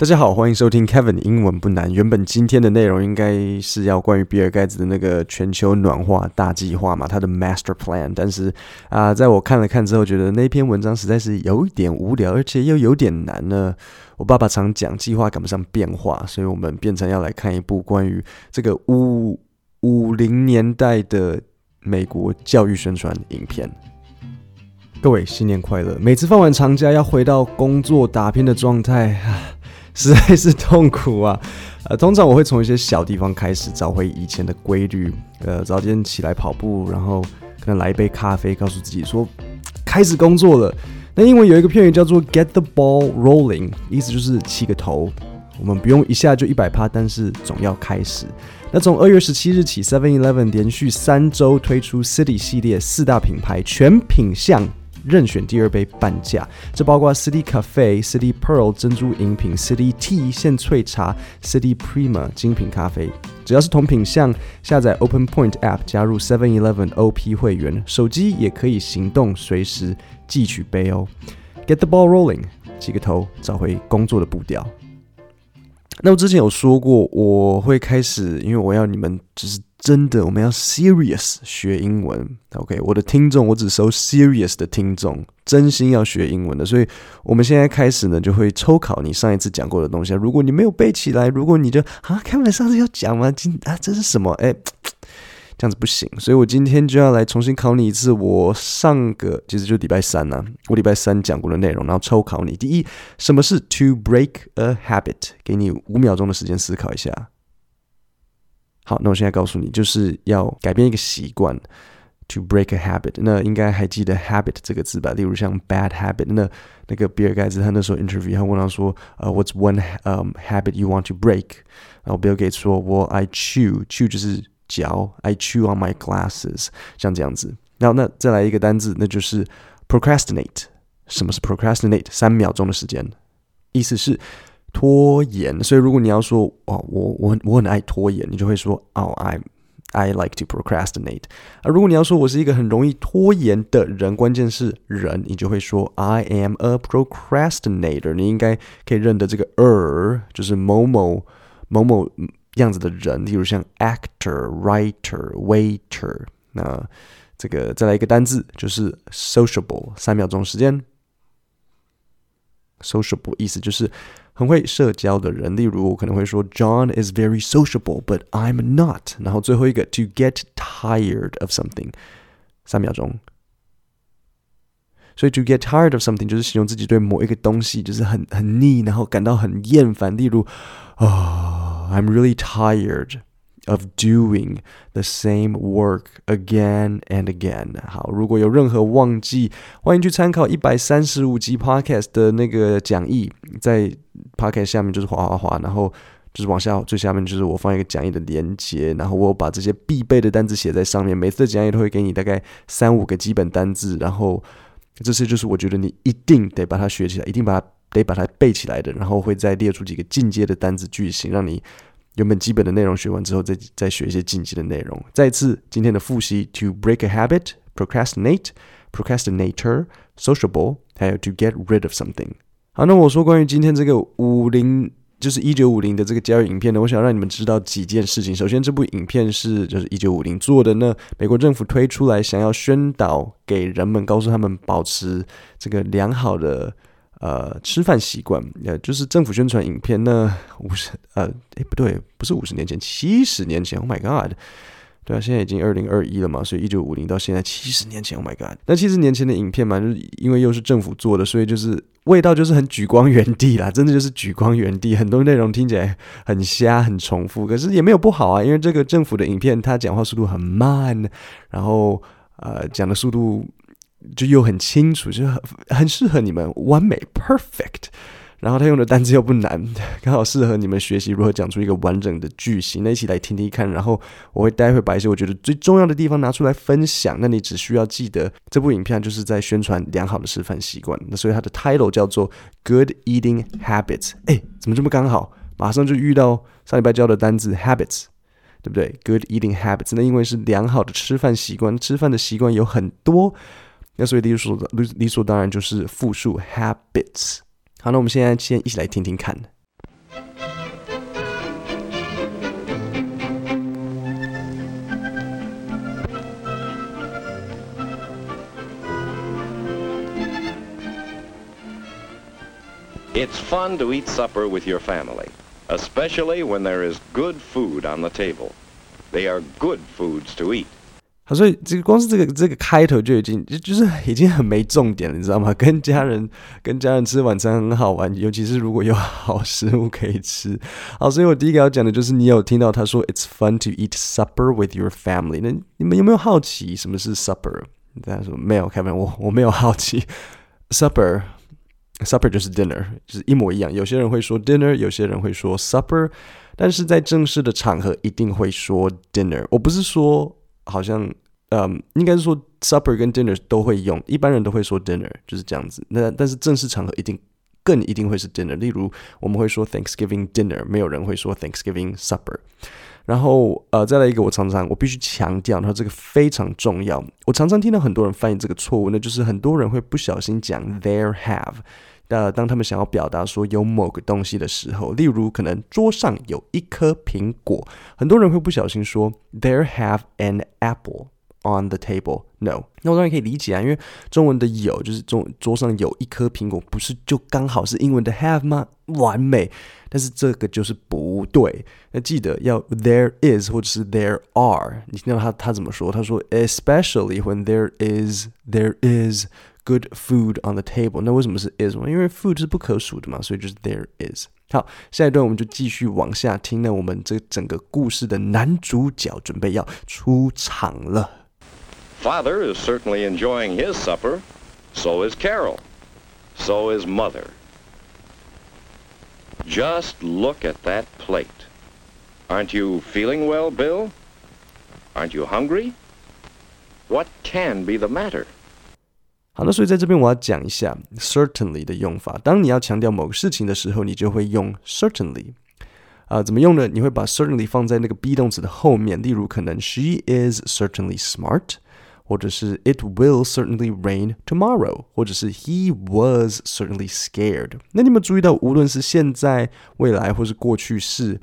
大家好，欢迎收听 Kevin 英文不难。原本今天的内容应该是要关于比尔盖茨的那个全球暖化大计划嘛，他的 Master Plan。但是啊、在我看了看之后，觉得那篇文章实在是有一点无聊，而且又有点难呢。我爸爸常讲，计划赶不上变化，所以我们变成要来看一部关于这个五五零年代的美国教育宣传影片。各位新年快乐！每次放完长假要回到工作打拼的状态啊。实在是痛苦啊！呃，通常我会从一些小地方开始找回以前的规律，呃，早点起来跑步，然后可能来一杯咖啡，告诉自己说开始工作了。那英文有一个片语叫做 “get the ball rolling”，意思就是起个头。我们不用一下就一百趴，但是总要开始。那从二月十七日起，Seven Eleven 连续三周推出 City 系列四大品牌全品项。任选第二杯半价，这包括 City Cafe、City Pearl 珍珠饮品、City Tea 现萃茶、City Prima 精品咖啡。只要是同品项，下载 Open Point App 加入 Seven Eleven OP 会员，手机也可以行动随时寄取杯哦。Get the ball rolling，起个头，找回工作的步调。那我之前有说过，我会开始，因为我要你们只是。真的，我们要 serious 学英文。OK，我的听众，我只收 serious 的听众，真心要学英文的。所以，我们现在开始呢，就会抽考你上一次讲过的东西。如果你没有背起来，如果你就啊，开门上次要讲吗？今啊，这是什么？哎，这样子不行。所以我今天就要来重新考你一次。我上个其实就礼拜三呢、我礼拜三讲过的内容，然后抽考你。第一，什么是 to break a habit？给你五秒钟的时间思考一下。好，那我现在告诉你，就是要改变一个习惯，to break a habit。那应该还记得 habit 这个字吧？例如像 bad habit，那那个比尔盖茨他那时候 interview，他问他说，呃、，what's one um habit you want to break？然后比尔盖茨说，我 I chew，chew 就是嚼，I chew on my glasses，像这样子。然后那再来一个单字，那就是 procrastinate。什么是 procrastinate？三秒钟的时间，意思是。拖延，所以如果你要说哦，我我我很爱拖延，你就会说哦，I I like to procrastinate。而如果你要说我是一个很容易拖延的人，关键是人，你就会说 I am a procrastinator。你应该可以认得这个 er，就是某某某某样子的人，例如像 actor、writer、waiter。那这个再来一个单字，就是 sociable。三秒钟时间 ，sociable 意思就是。很会社交的人，例如我可能会说 John is very sociable, but I'm not。然后最后一个 to get tired of something，三秒钟。所以 to get tired of something 就是形容自己对某一个东西就是很很腻，然后感到很厌烦。例如啊、oh,，I'm really tired。 Of doing the same work again and again。好，如果有任何忘记，欢迎去参考一百三十五集 Podcast 的那个讲义，在 Podcast 下面就是滑滑滑，然后就是往下最下面就是我放一个讲义的连接，然后我把这些必备的单词写在上面。每次的讲义都会给你大概三五个基本单字，然后这些就是我觉得你一定得把它学起来，一定把它得把它背起来的，然后会再列出几个进阶的单字句型，让你。原本基本的内容学完之后，再再学一些进阶的内容。再次今天的复习：to break a habit, procrastinate, procrastinator, sociable，还有 to get rid of something。好，那我说关于今天这个五零，就是一九五零的这个教育影片呢，我想让你们知道几件事情。首先，这部影片是就是一九五零做的呢，美国政府推出来，想要宣导给人们，告诉他们保持这个良好的。呃，吃饭习惯，呃，就是政府宣传影片。那五十，呃，诶，不对，不是五十年前，七十年前。Oh my god，对啊，现在已经二零二一了嘛，所以一九五零到现在七十年前。Oh my god，那七十年前的影片嘛，就是因为又是政府做的，所以就是味道就是很举光原地啦，真的就是举光原地，很多内容听起来很瞎，很重复，可是也没有不好啊，因为这个政府的影片，它讲话速度很慢，然后呃，讲的速度。就又很清楚，就很很适合你们，完美 perfect。然后他用的单词又不难，刚好适合你们学习如何讲出一个完整的句型。那一起来听听看，然后我会待会把一些我觉得最重要的地方拿出来分享。那你只需要记得，这部影片就是在宣传良好的吃饭习惯。那所以它的 title 叫做 Good Eating Habits。哎，怎么这么刚好？马上就遇到上礼拜教的单字 habits，对不对？Good Eating Habits，那因为是良好的吃饭习惯，吃饭的习惯有很多。那所以理所理理所当然就是复数 habits。好，那我们现在先一起来听听看。It's fun to eat supper with your family, especially when there is good food on the table. They are good foods to eat. 所以这个光是这个这个开头就已经就就是已经很没重点了，你知道吗？跟家人跟家人吃晚餐很好玩，尤其是如果有 好食物可以吃。好，所以我第一个要讲的就是，你有听到他说 "It's fun to eat supper with your family"，那你们有没有好奇什么是 supper？大家说没有，Kevin，我我没有好奇。Supper，supper 就是 dinner，就是一模一样。有些人会说 dinner，有些人会说 supper，但是在正式的场合一定会说 dinner。我不是说。好像，嗯，应该是说 supper 跟 dinner 都会用，一般人都会说 dinner，就是这样子。那但是正式场合一定更一定会是 dinner。例如我们会说 Thanksgiving dinner，没有人会说 Thanksgiving supper。然后呃，再来一个，我常常我必须强调，然后这个非常重要。我常常听到很多人翻译这个错误，那就是很多人会不小心讲 there have。呃，当他们想要表达说有某个东西的时候，例如可能桌上有一颗苹果，很多人会不小心说 There have an apple on the table. No，那我当然可以理解啊，因为中文的有就是桌桌上有一颗苹果，不是就刚好是英文的 have 吗？完美，但是这个就是不对。那记得要 there is 或者是 there are，你听到他他怎么说？他说 especially when there is there is。Good food on the table，那为什么是 is 吗？因为 food 是不可数的嘛，所以就是 there is。好，下一段我们就继续往下听。那我们这整个故事的男主角准备要出场了。Father is certainly enjoying his supper. So is Carol. So is mother. Just look at that plate. Aren't you feeling well, Bill? Aren't you hungry? What can be the matter? 好，那所以在这边我要讲一下 certainly 的用法。当你要强调某个事情的时候，你就会用 certainly。啊、呃，怎么用呢？你会把 certainly 放在那个 be 动词的后面，例如可能 she is certainly smart，或者是 it will certainly rain tomorrow，或者是 he was certainly scared。那你们注意到，无论是现在、未来或是过去式，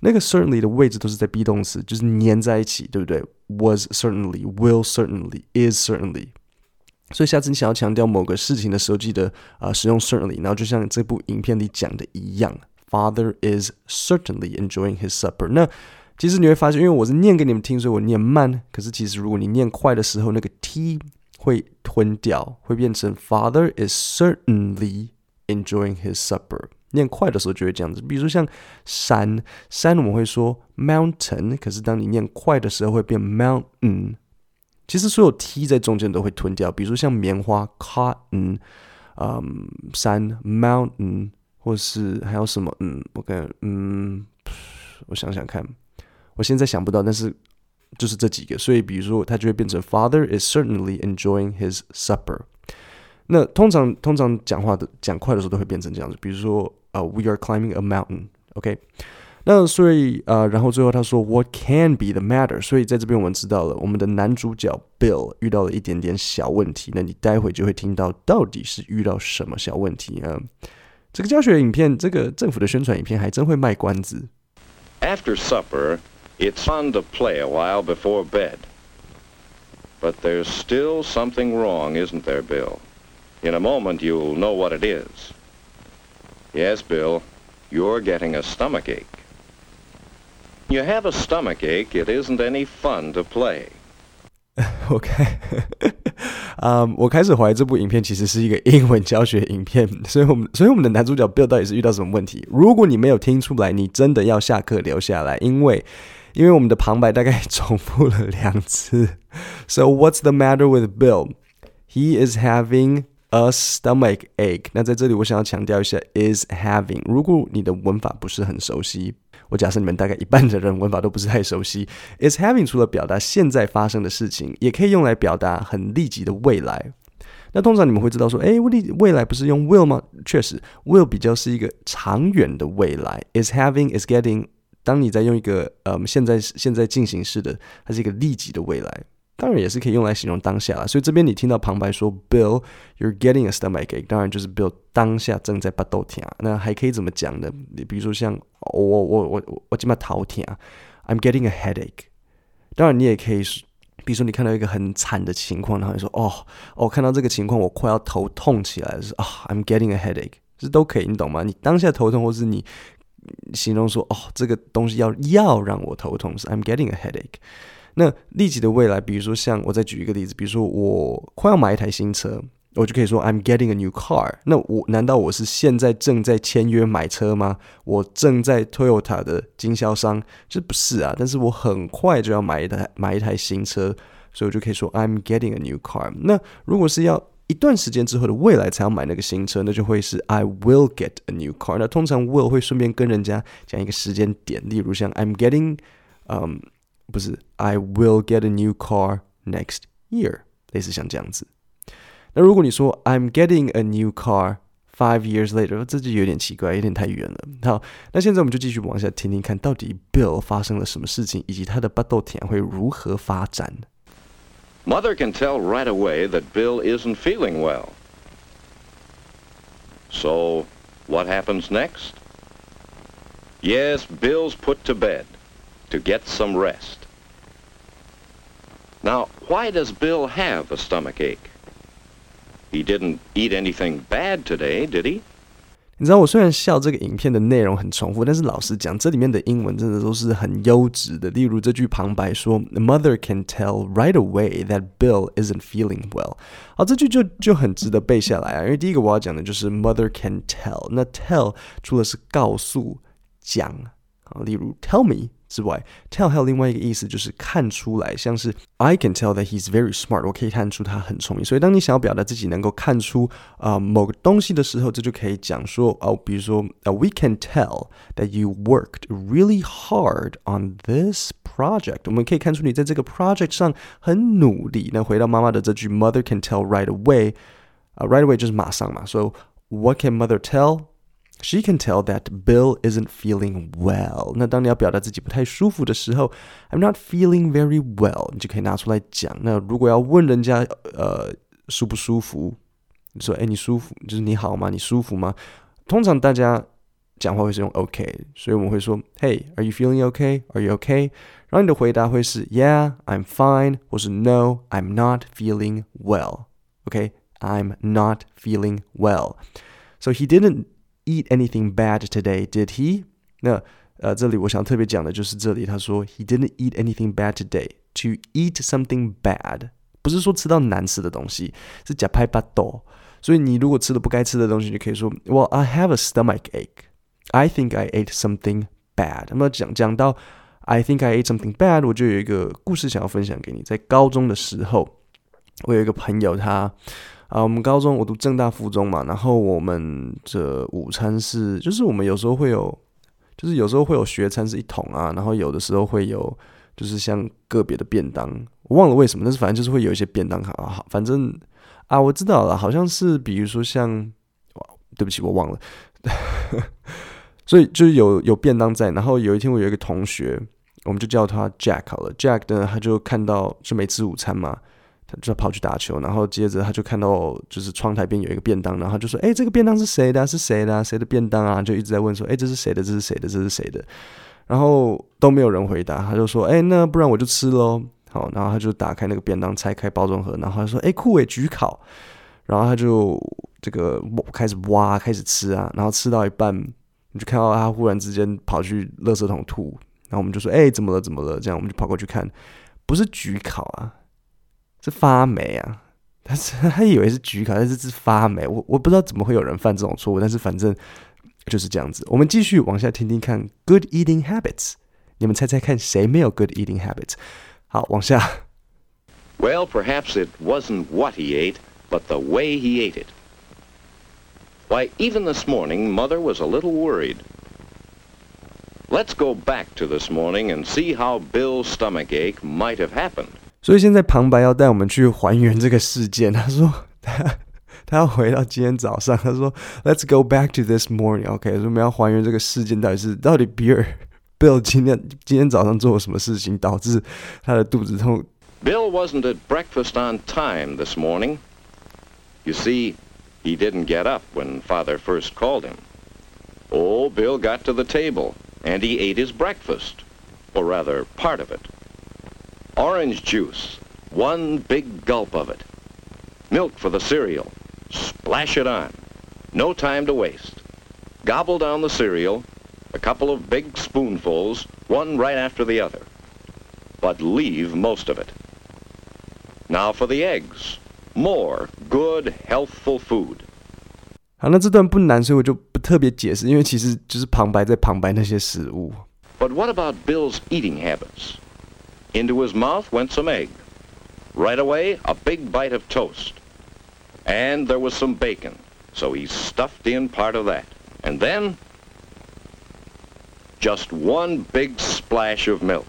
那个 certainly 的位置都是在 be 动词，就是粘在一起，对不对？was certainly，will certainly，is certainly。 所以下次你想要强调某个事情的时候，记得啊、使用 certainly，然后就像这部影片里讲的一样，Father is certainly enjoying his supper。那其实你会发现，因为我是念给你们听，所以我念慢。可是其实如果你念快的时候，那个 t 会吞掉，会变成 Father is certainly enjoying his supper。念快的时候就会这样子。比如说像山，山我们会说 mountain，可是当你念快的时候会变 mountain。其实所有 t 在中间都会吞掉，比如说像棉花 cotton，嗯，山 mountain，或是还有什么，嗯，我看，嗯，我想想看，我现在想不到，但是就是这几个，所以比如说它就会变成 Father is certainly enjoying his supper。那通常通常讲话的讲快的时候都会变成这样子，比如说呃、We are climbing a mountain，OK？、那所以呃，然后最后他说 What can be the matter？所以在这边我们知道了，我们的男主角 Bill 遇到了一点点小问题。那你待会就会听到到底是遇到什么小问题啊？这个教学影片，这个政府的宣传影片还真会卖关子。After supper, it's fun to play a while before bed. But there's still something wrong, isn't there, Bill? In a moment, you'll know what it is. Yes, Bill, you're getting a stomachache. You have a stomach ache. It isn't any fun to play. OK，嗯，um, 我开始怀疑这部影片其实是一个英文教学影片，所以我们，所以我们的男主角 Bill 到底是遇到什么问题？如果你没有听出来，你真的要下课留下来，因为，因为我们的旁白大概重复了两次。So what's the matter with Bill? He is having a stomach ache。那在这里，我想要强调一下 is having。如果你的文法不是很熟悉。我假设你们大概一半的人文法都不是太熟悉，is having 除了表达现在发生的事情，也可以用来表达很立即的未来。那通常你们会知道说，诶，未未来不是用 will 吗？确实，will 比较是一个长远的未来，is having is getting。当你在用一个呃现在现在进行式的，它是一个立即的未来。当然也是可以用来形容当下啦，所以这边你听到旁白说 Bill, you're getting a stomachache，当然就是 Bill 当下正在巴肚疼。那还可以怎么讲呢？你比如说像我我我我我今嘛头疼，I'm getting a headache。当然你也可以，比如说你看到一个很惨的情况，然后你说哦哦，看到这个情况我快要头痛起来了，是啊，I'm getting a headache。这都可以，你懂吗？你当下头痛，或是你形容说，哦，这个东西要要让我头痛，是 I'm getting a headache。那立即的未来，比如说像我再举一个例子，比如说我快要买一台新车，我就可以说 I'm getting a new car。那我难道我是现在正在签约买车吗？我正在 Toyota 的经销商，这不是啊。但是我很快就要买一台买一台新车，所以我就可以说 I'm getting a new car。那如果是要一段时间之后的未来才要买那个新车，那就会是 I will get a new car。那通常 will 会顺便跟人家讲一个时间点，例如像 I'm getting，嗯，不是 I will get a new car next year，类似像这样子。那如果你说 I'm getting a new car five years later，这就有点奇怪，有点太远了。好，那现在我们就继续往下听听看，到底 Bill 发生了什么事情，以及他的巴豆田会如何发展。Mother can tell right away that Bill isn't feeling well. So, what happens next? Yes, Bill's put to bed to get some rest. Now, why does Bill have a stomach ache? He didn't eat anything bad today, did he? 你知道我虽然笑这个影片的内容很重复，但是老实讲，这里面的英文真的都是很优质的。例如这句旁白说：“The mother can tell right away that Bill isn't feeling well。”好，这句就就很值得背下来啊，因为第一个我要讲的就是 “mother can tell”。那 “tell” 除了是告诉、讲 啊，例如 “tell me”。之外，tell 还有另外一个意思，就是看出来，像是 I can tell that he's very smart，我可以看出他很聪明。所以，当你想要表达自己能够看出啊、呃、某个东西的时候，这就可以讲说哦，比如说、呃、We can tell that you worked really hard on this project。我们可以看出你在这个 project 上很努力。那回到妈妈的这句，Mother can tell right away，啊、uh, right away 就是马上嘛。So what can mother tell？She can tell that Bill isn't feeling well。那当你要表达自己不太舒服的时候，I'm not feeling very well，你就可以拿出来讲。那如果要问人家，呃，舒不舒服？你说，哎，你舒服，就是你好吗？你舒服吗？通常大家讲话会是用 OK，所以我们会说，Hey，are you feeling okay？Are you okay？然后你的回答会是 Yeah，I'm fine，或是 No，I'm not feeling well。OK，I'm not feeling well。So he didn't eat anything bad today, did he? 那呃，这里我想特别讲的就是这里，他说 he didn't eat anything bad today. To eat something bad 不是说吃到难吃的东西，是假拍巴豆。所以你如果吃了不该吃的东西，你就可以说 Well, I have a stomach ache. I think I ate something bad. 那么讲讲到 I think I ate something bad，我就有一个故事想要分享给你。在高中的时候，我有一个朋友他。 啊，我们高中我读正大附中嘛，然后我们这午餐是，就是我们有时候会有，就是有时候会有学餐是一桶啊，然后有的时候会有，就是像个别的便当，我忘了为什么，但是反正就是会有一些便当卡啊，反正啊，我知道了，好像是比如说像，哇对不起，我忘了，所以就是有有便当在，然后有一天我有一个同学，我们就叫他 Jack 好了，Jack 呢他就看到就没吃午餐嘛。他就跑去打球，然后接着他就看到就是窗台边有一个便当，然后他就说：“哎，这个便当是谁的？是谁的？谁的便当啊？”就一直在问说：“哎，这是谁的？这是谁的？这是谁的？”然后都没有人回答，他就说：“哎，那不然我就吃喽。”好，然后他就打开那个便当，拆开包装盒，然后他说：“哎，酷诶，焗烤。”然后他就这个开始挖，开始吃啊，然后吃到一半，你就看到他忽然之间跑去垃圾桶吐，然后我们就说：“哎，怎么了？怎么了？”这样我们就跑过去看，不是焗烤啊。是发霉啊！他是他以为是焗烤，但是是发霉。我我不知道怎么会有人犯这种错误，但是反正就是这样子。我们继续往下听听看，Good eating habits。你们猜猜看，谁没有 Good eating habits？好，往下。Well, perhaps it wasn't what he ate, but the way he ate it. Why, even this morning, Mother was a little worried. Let's go back to this morning and see how Bill's stomach ache might have happened. 所以现在旁白要带我们去还原这个事件。他说他他要回到今天早上。他说：“Let's go back to this morning.” OK，所以我们要还原这个事件到底是到底比尔 Bill 今天今天早上做了什么事情导致他的肚子痛？Bill wasn't at breakfast on time this morning. You see, he didn't get up when Father first called him. Oh, Bill got to the table and he ate his breakfast, or rather, part of it. Orange juice, one big gulp of it. Milk for the cereal. Splash it on. No time to waste. Gobble down the cereal, a couple of big spoonfuls, one right after the other. But leave most of it. Now for the eggs. More good, healthful food. 好，那这段不难，所以我就不特别解释，因为其实就是旁白在旁白那些食物。But what about Bill's eating habits? Into his mouth went some egg. Right away, a big bite of toast. And there was some bacon, so he stuffed in part of that. And then, just one big splash of milk.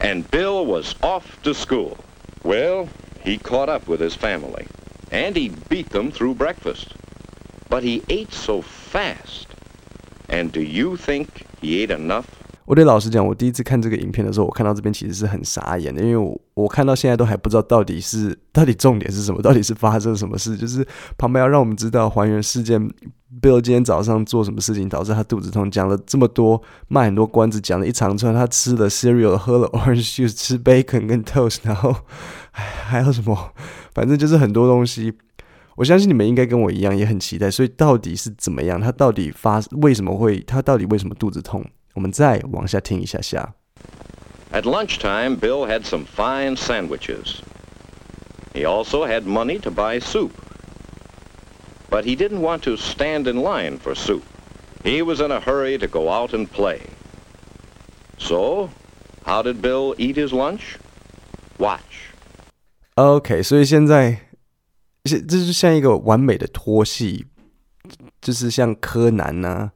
And Bill was off to school. Well, he caught up with his family, and he beat them through breakfast. But he ate so fast. And do you think he ate enough 我得老实讲，我第一次看这个影片的时候，我看到这边其实是很傻眼的，因为我我看到现在都还不知道到底是到底重点是什么，到底是发生什么事。就是旁边要让我们知道还原事件，Bill 今天早上做什么事情导致他肚子痛，讲了这么多，卖很多关子，讲了一长串，他吃了 cereal，喝了 orange juice，吃 bacon 跟 toast，然后还还有什么，反正就是很多东西。我相信你们应该跟我一样也很期待，所以到底是怎么样？他到底发为什么会？他到底为什么肚子痛？我们再往下听一下下。At lunchtime, Bill had some fine sandwiches. He also had money to buy soup. But he didn't want to stand in line for soup. He was in a hurry to go out and play. So, how did Bill eat his lunch? Watch. OK，所以现在，这这就像一个完美的拖戏，就是像柯南呐、啊。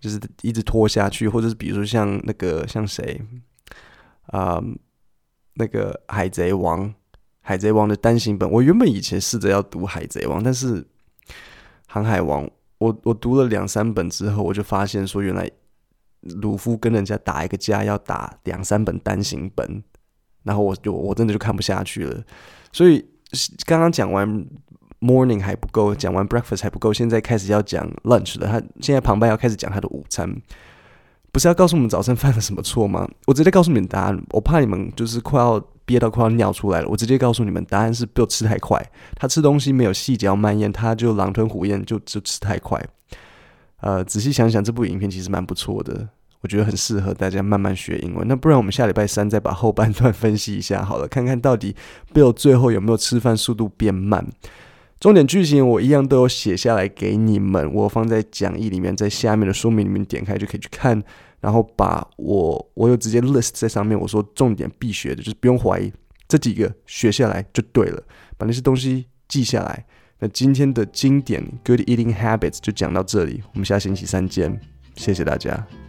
就是一直拖下去，或者是比如说像那个像谁啊、那个海贼王，海贼王的单行本，我原本以前试着要读海贼王，但是航海王，我我读了两三本之后，我就发现说，原来鲁夫跟人家打一个架要打两三本单行本，然后我就我真的就看不下去了，所以刚刚讲完。Morning 还不够，讲完 breakfast 还不够，现在开始要讲 lunch 了。他现在旁白要开始讲他的午餐，不是要告诉我们早上犯了什么错吗？我直接告诉你们答案，我怕你们就是快要憋到快要尿出来了。我直接告诉你们答案是 Bill 吃太快，他吃东西没有细嚼慢咽，他就狼吞虎咽，就就吃太快。呃，仔细想想，这部影片其实蛮不错的，我觉得很适合大家慢慢学英文。那不然我们下礼拜三再把后半段分析一下好了，看看到底 Bill 最后有没有吃饭速度变慢。重点剧情我一样都有写下来给你们，我放在讲义里面，在下面的说明里面点开就可以去看，然后把我我有直接 list 在上面，我说重点必学的，就是不用怀疑，这几个学下来就对了，把那些东西记下来。那今天的经典 Good Eating Habits 就讲到这里，我们下星期三见，谢谢大家。